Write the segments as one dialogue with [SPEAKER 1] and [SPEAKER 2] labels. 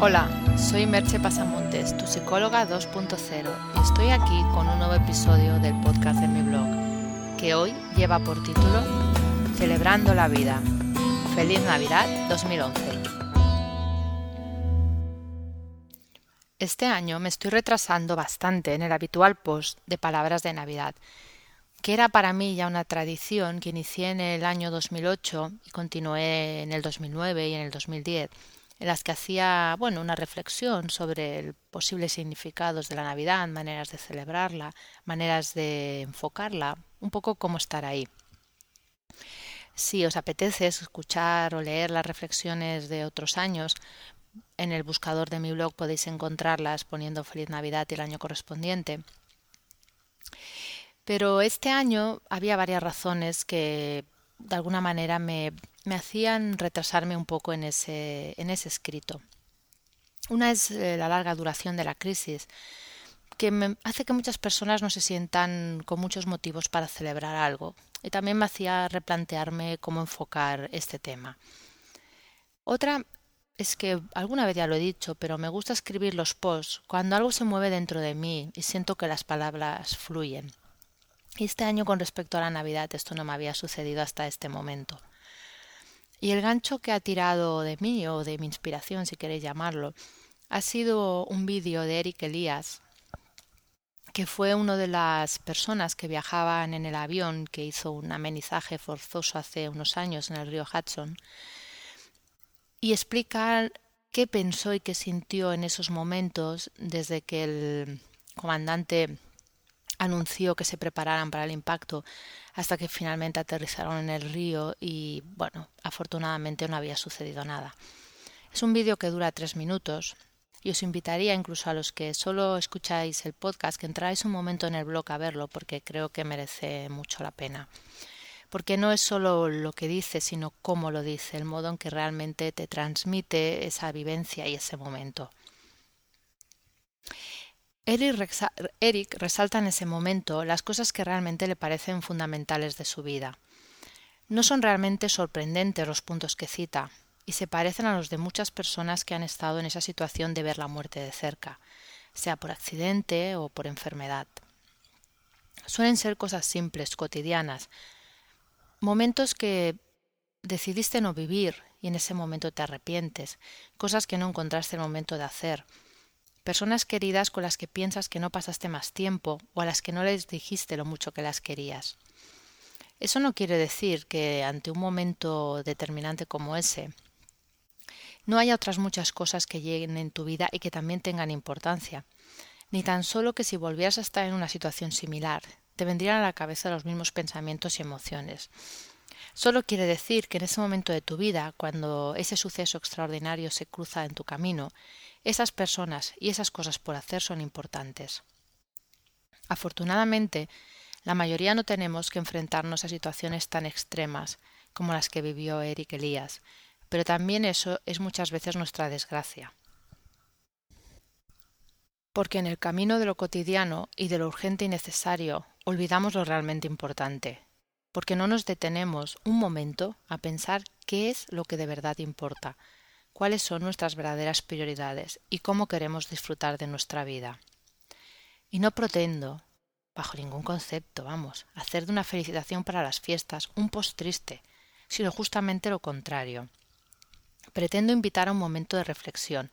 [SPEAKER 1] Hola, soy Merche Pasamontes, tu psicóloga 2.0, y estoy aquí con un nuevo episodio del podcast de mi blog, que hoy lleva por título Celebrando la vida. Feliz Navidad 2011. Este año me estoy retrasando bastante en el habitual post de palabras de Navidad, que era para mí ya una tradición que inicié en el año 2008 y continué en el 2009 y en el 2010 en las que hacía bueno una reflexión sobre el posibles significados de la Navidad, maneras de celebrarla, maneras de enfocarla, un poco cómo estar ahí. Si os apetece escuchar o leer las reflexiones de otros años, en el buscador de mi blog podéis encontrarlas poniendo Feliz Navidad y el año correspondiente. Pero este año había varias razones que de alguna manera me, me hacían retrasarme un poco en ese, en ese escrito. Una es eh, la larga duración de la crisis, que me hace que muchas personas no se sientan con muchos motivos para celebrar algo, y también me hacía replantearme cómo enfocar este tema. Otra es que alguna vez ya lo he dicho, pero me gusta escribir los posts cuando algo se mueve dentro de mí y siento que las palabras fluyen. Este año con respecto a la Navidad esto no me había sucedido hasta este momento. Y el gancho que ha tirado de mí o de mi inspiración, si queréis llamarlo, ha sido un vídeo de Eric Elías, que fue una de las personas que viajaban en el avión que hizo un amenizaje forzoso hace unos años en el río Hudson, y explica qué pensó y qué sintió en esos momentos desde que el comandante anunció que se prepararan para el impacto hasta que finalmente aterrizaron en el río y bueno, afortunadamente no había sucedido nada. Es un vídeo que dura tres minutos y os invitaría incluso a los que solo escucháis el podcast que entráis un momento en el blog a verlo porque creo que merece mucho la pena. Porque no es solo lo que dice, sino cómo lo dice, el modo en que realmente te transmite esa vivencia y ese momento. Eric resalta en ese momento las cosas que realmente le parecen fundamentales de su vida. No son realmente sorprendentes los puntos que cita, y se parecen a los de muchas personas que han estado en esa situación de ver la muerte de cerca, sea por accidente o por enfermedad. Suelen ser cosas simples, cotidianas, momentos que decidiste no vivir y en ese momento te arrepientes, cosas que no encontraste el momento de hacer, personas queridas con las que piensas que no pasaste más tiempo o a las que no les dijiste lo mucho que las querías. Eso no quiere decir que ante un momento determinante como ese no haya otras muchas cosas que lleguen en tu vida y que también tengan importancia, ni tan solo que si volvieras a estar en una situación similar, te vendrían a la cabeza los mismos pensamientos y emociones. Solo quiere decir que en ese momento de tu vida, cuando ese suceso extraordinario se cruza en tu camino, esas personas y esas cosas por hacer son importantes. Afortunadamente, la mayoría no tenemos que enfrentarnos a situaciones tan extremas como las que vivió Eric Elías, pero también eso es muchas veces nuestra desgracia. Porque en el camino de lo cotidiano y de lo urgente y necesario olvidamos lo realmente importante, porque no nos detenemos un momento a pensar qué es lo que de verdad importa, cuáles son nuestras verdaderas prioridades y cómo queremos disfrutar de nuestra vida. Y no pretendo, bajo ningún concepto, vamos, hacer de una felicitación para las fiestas un post triste, sino justamente lo contrario. Pretendo invitar a un momento de reflexión,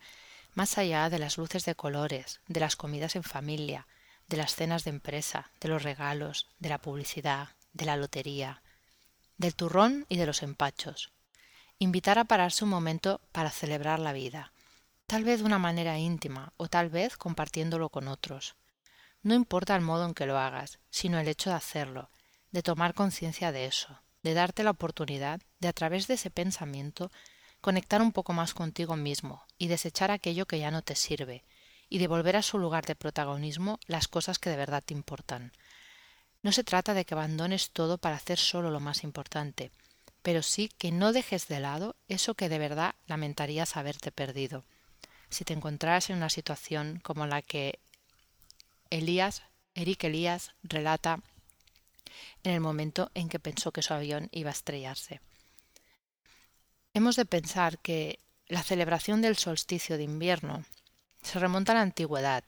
[SPEAKER 1] más allá de las luces de colores, de las comidas en familia, de las cenas de empresa, de los regalos, de la publicidad, de la lotería, del turrón y de los empachos invitar a pararse un momento para celebrar la vida, tal vez de una manera íntima o tal vez compartiéndolo con otros. No importa el modo en que lo hagas, sino el hecho de hacerlo, de tomar conciencia de eso, de darte la oportunidad de a través de ese pensamiento conectar un poco más contigo mismo y desechar aquello que ya no te sirve, y devolver a su lugar de protagonismo las cosas que de verdad te importan. No se trata de que abandones todo para hacer solo lo más importante, pero sí que no dejes de lado eso que de verdad lamentarías haberte perdido. Si te encontraras en una situación como la que Elías, Eric Elías relata en el momento en que pensó que su avión iba a estrellarse. Hemos de pensar que la celebración del solsticio de invierno se remonta a la antigüedad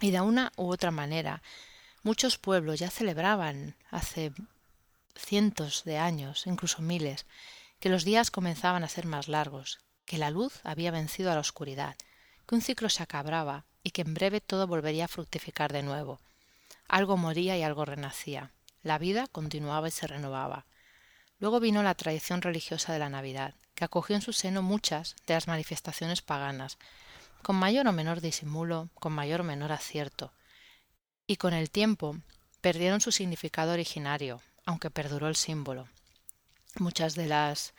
[SPEAKER 1] y de una u otra manera muchos pueblos ya celebraban hace cientos de años, incluso miles, que los días comenzaban a ser más largos, que la luz había vencido a la oscuridad, que un ciclo se acababa y que en breve todo volvería a fructificar de nuevo. Algo moría y algo renacía. La vida continuaba y se renovaba. Luego vino la tradición religiosa de la Navidad, que acogió en su seno muchas de las manifestaciones paganas, con mayor o menor disimulo, con mayor o menor acierto, y con el tiempo perdieron su significado originario, aunque perduró el símbolo. Muchas de las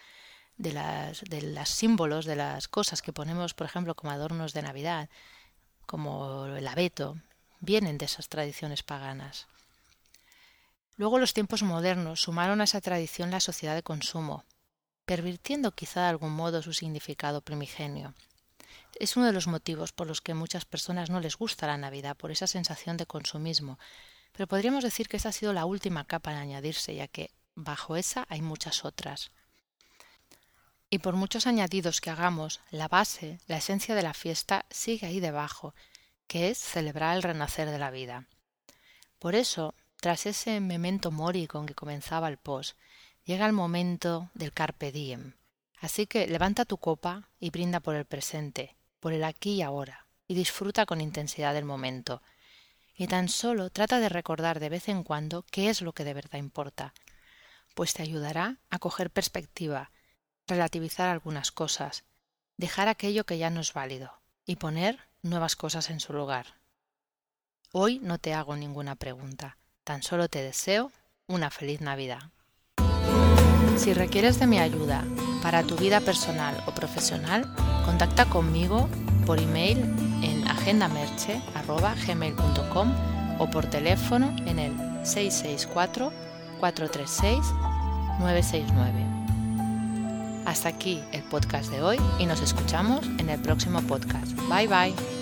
[SPEAKER 1] de las de los símbolos de las cosas que ponemos, por ejemplo, como adornos de Navidad, como el abeto, vienen de esas tradiciones paganas. Luego los tiempos modernos sumaron a esa tradición la sociedad de consumo, pervirtiendo quizá de algún modo su significado primigenio. Es uno de los motivos por los que muchas personas no les gusta la Navidad, por esa sensación de consumismo, pero podríamos decir que esa ha sido la última capa de añadirse, ya que bajo esa hay muchas otras. Y por muchos añadidos que hagamos, la base, la esencia de la fiesta sigue ahí debajo, que es celebrar el renacer de la vida. Por eso, tras ese memento mori con que comenzaba el post, llega el momento del carpe diem. Así que levanta tu copa y brinda por el presente, por el aquí y ahora, y disfruta con intensidad del momento. Y tan solo trata de recordar de vez en cuando qué es lo que de verdad importa, pues te ayudará a coger perspectiva, relativizar algunas cosas, dejar aquello que ya no es válido y poner nuevas cosas en su lugar. Hoy no te hago ninguna pregunta. Tan solo te deseo una feliz Navidad. Si requieres de mi ayuda para tu vida personal o profesional, contacta conmigo por email en agendamerche.gmail.com o por teléfono en el 664-436-969. Hasta aquí el podcast de hoy y nos escuchamos en el próximo podcast. Bye bye.